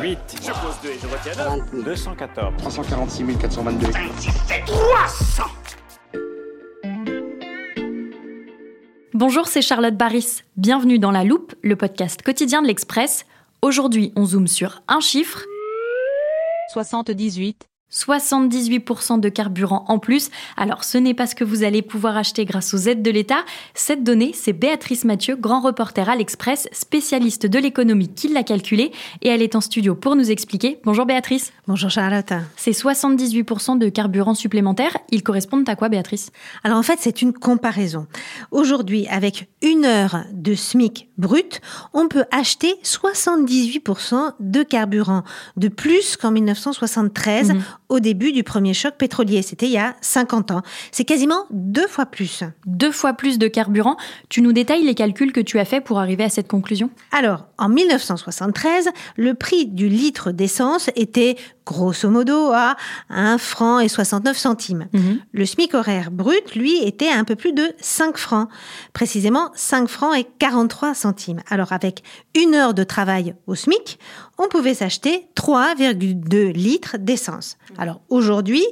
8. Je pose 2 et je retiens 214. 346 422. 300 Bonjour, c'est Charlotte Baris. Bienvenue dans La Loupe, le podcast quotidien de l'Express. Aujourd'hui, on zoome sur un chiffre. 78. 78% de carburant en plus. Alors ce n'est pas ce que vous allez pouvoir acheter grâce aux aides de l'État. Cette donnée, c'est Béatrice Mathieu, grand reporter à l'Express, spécialiste de l'économie qui l'a calculée et elle est en studio pour nous expliquer. Bonjour Béatrice. Bonjour Charlotte. Ces 78% de carburant supplémentaire, ils correspondent à quoi Béatrice? Alors en fait, c'est une comparaison. Aujourd'hui, avec une heure de SMIC brut, on peut acheter 78% de carburant de plus qu'en 1973 au début du premier choc pétrolier. C'était il y a 50 ans. C'est quasiment deux fois plus. Deux fois plus de carburant. Tu nous détailles les calculs que tu as faits pour arriver à cette conclusion? Alors, en 1973, le prix du litre d'essence était grosso modo à 1 franc et 69 centimes. Le SMIC horaire brut, lui, était à un peu plus de 5 francs. Précisément 5 francs et 43 centimes. Alors avec une heure de travail au SMIC, on pouvait s'acheter 3,2 litres d'essence. Alors aujourd'hui,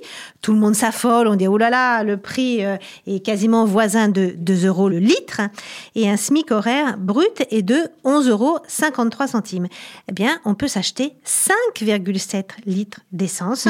tout le monde s'affole, on dit oh là là, le prix euh, est quasiment voisin de 2 euros le litre, et un SMIC horaire brut est de 11,53 euros centimes. Eh bien, on peut s'acheter 5,7 litres d'essence.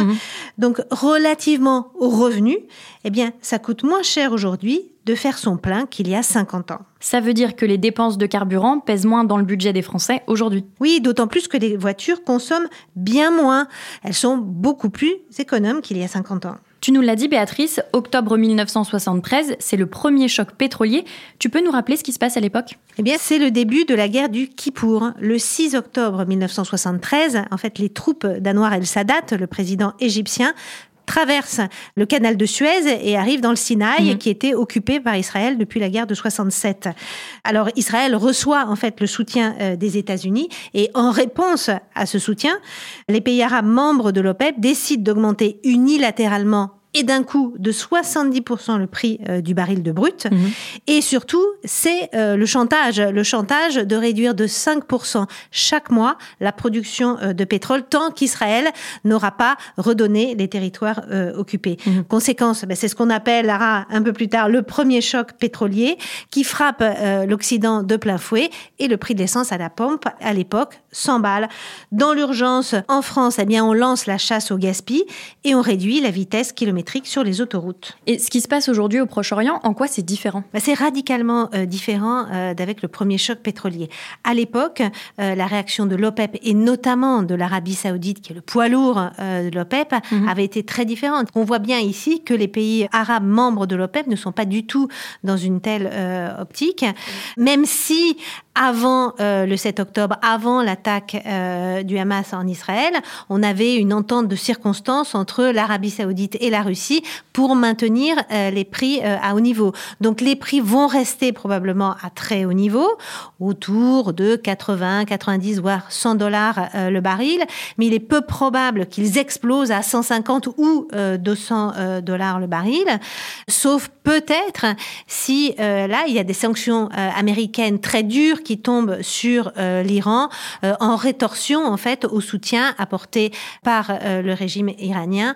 Donc relativement aux revenus, eh bien, ça coûte moins cher aujourd'hui de faire son plein qu'il y a 50 ans. Ça veut dire que les dépenses de carburant pèsent moins dans le budget des Français aujourd'hui. Oui, d'autant plus que les voitures consomment bien moins. Elles sont beaucoup plus économes qu'il y a 50 ans. Tu nous l'as dit, Béatrice, octobre 1973, c'est le premier choc pétrolier. Tu peux nous rappeler ce qui se passe à l'époque? Eh bien, c'est le début de la guerre du Kippour. Le 6 octobre 1973, en fait, les troupes d'Anwar el-Sadat, le président égyptien, traverse le canal de Suez et arrive dans le Sinaï, Mhm. qui était occupé par Israël depuis la guerre de 67. Alors Israël reçoit en fait le soutien euh, des États-Unis et en réponse à ce soutien, les pays arabes membres de l'OPEP décident d'augmenter unilatéralement et d'un coup de 70% le prix euh, du baril de brut. Et surtout, c'est euh, le chantage, le chantage de réduire de 5% chaque mois la production euh, de pétrole tant qu'Israël n'aura pas redonné les territoires occupés. Conséquence, ben, c'est ce qu'on appellera un peu plus tard le premier choc pétrolier qui frappe l'Occident de plein fouet et le prix de l'essence à la pompe à l'époque 100 balles. Dans l'urgence, en France, eh bien, on lance la chasse au gaspille et on réduit la vitesse kilométrique sur les autoroutes. Et ce qui se passe aujourd'hui au Proche-Orient, en quoi c'est différent? Bah, c'est radicalement euh, différent euh, d'avec le premier choc pétrolier. À l'époque, euh, la réaction de l'OPEP et notamment de l'Arabie saoudite, qui est le poids lourd de l'OPEP, avait été très différente. On voit bien ici que les pays arabes membres de l'OPEP ne sont pas du tout dans une telle optique, même si avant euh, le 7 octobre, avant l'attaque euh, du Hamas en Israël, on avait une entente de circonstances entre l'Arabie saoudite et la Russie pour maintenir euh, les prix euh, à haut niveau. Donc les prix vont rester probablement à très haut niveau, autour de 80, 90, voire 100 dollars euh, le baril, mais il est peu probable qu'ils explosent à 150 ou euh, 200 euh, dollars le baril, sauf peut-être si là il y a des sanctions américaines très dures qui tombent sur euh, l'Iran euh, en rétorsion en fait au soutien apporté par euh, le régime iranien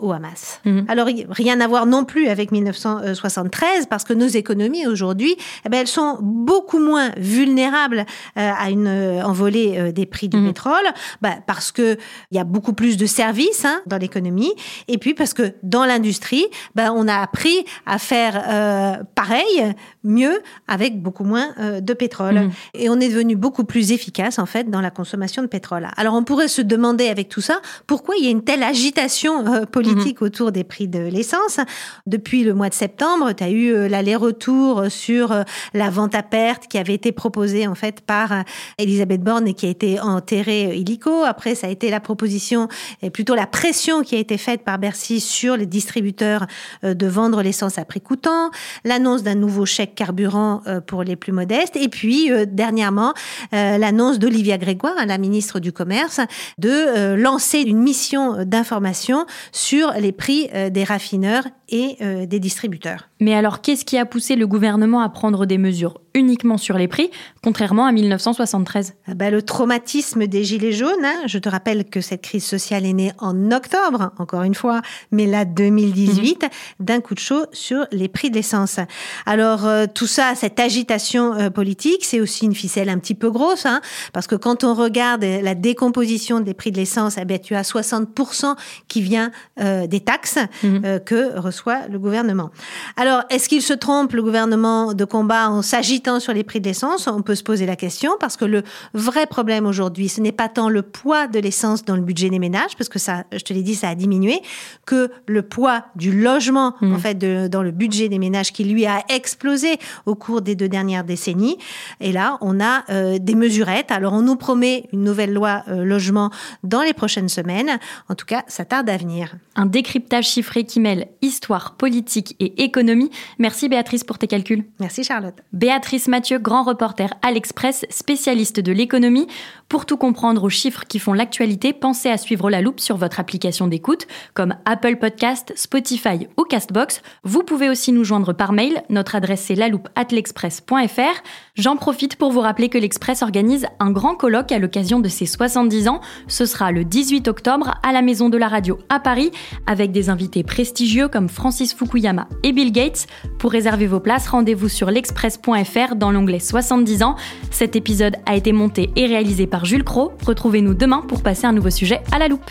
au Hamas. Alors y- rien à voir non plus avec 1973 parce que nos économies aujourd'hui, eh ben, elles sont beaucoup moins vulnérables à une envolée des prix du pétrole, bah, parce que il y a beaucoup plus de services hein, dans l'économie, et puis parce que dans l'industrie, bah, on a appris à faire pareil, mieux, avec beaucoup moins de pétrole. Mhm. Et on est devenu beaucoup plus efficace, en fait, dans la consommation de pétrole. Alors, on pourrait se demander avec tout ça, pourquoi il y a une telle agitation euh, politique mhm. autour des prix de l'essence? Depuis le mois de septembre, tu as eu euh, l'aller-retour sur euh, la vente à perte qui avait été proposée, en fait, par Elisabeth Borne et qui a été enterrée illico. Après, ça a été la proposition et plutôt la pression qui a été faite par Bercy sur les distributeurs de vendre l'essence à prix coûtant, l'annonce d'un nouveau chèque carburant pour les plus modestes, et puis dernièrement l'annonce d'Olivia Grégoire, la ministre du Commerce, de lancer une mission d'information sur les prix des raffineurs et des distributeurs. Mais alors, qu'est-ce qui a poussé le gouvernement à prendre des mesures uniquement sur les prix, contrairement à 1973 ah bah, Le traumatisme des Gilets jaunes, hein. je te rappelle que cette crise sociale est née en octobre, encore une fois, mais là 2018, mhm. d'un coup de chaud sur les prix de l'essence. Alors euh, tout ça, cette agitation euh, politique, c'est aussi une ficelle un petit peu grosse, hein, parce que quand on regarde la décomposition des prix de l'essence, eh bien, tu as 60% qui vient euh, des taxes mhm. que reçoit le gouvernement. Alors, est-ce qu'il se trompe, le gouvernement, de combat en s'agitant sur les prix de l'essence, on peut se poser la question parce que le vrai problème aujourd'hui, ce n'est pas tant le poids de l'essence dans le budget des ménages, parce que ça, je te l'ai dit, ça a diminué, que le poids du logement, mmh. en fait, de, dans le budget des ménages qui lui a explosé au cours des deux dernières décennies. Et là, on a euh, des mesurettes. Alors, on nous promet une nouvelle loi euh, logement dans les prochaines semaines. En tout cas, ça tarde à venir. Un décryptage chiffré qui mêle histoire, politique et économie. Merci Béatrice pour tes calculs. Merci Charlotte. Béatrice Mathieu, grand reporter à l'Express, spécialiste de l'économie. Pour tout comprendre aux chiffres qui font l'actualité, pensez à suivre la loupe sur votre application d'écoute, comme Apple Podcast, Spotify ou Castbox. Vous pouvez aussi nous joindre par mail. Notre adresse est l'express.fr. J'en profite pour vous rappeler que l'Express organise un grand colloque à l'occasion de ses 70 ans. Ce sera le 18 octobre à la Maison de la Radio à Paris, avec des invités prestigieux comme Francis Fukuyama et Bill Gates. Pour réserver vos places, rendez-vous sur l'express.fr dans l'onglet 70 ans. Cet épisode a été monté et réalisé par Jules Cro. Retrouvez-nous demain pour passer un nouveau sujet à la loupe.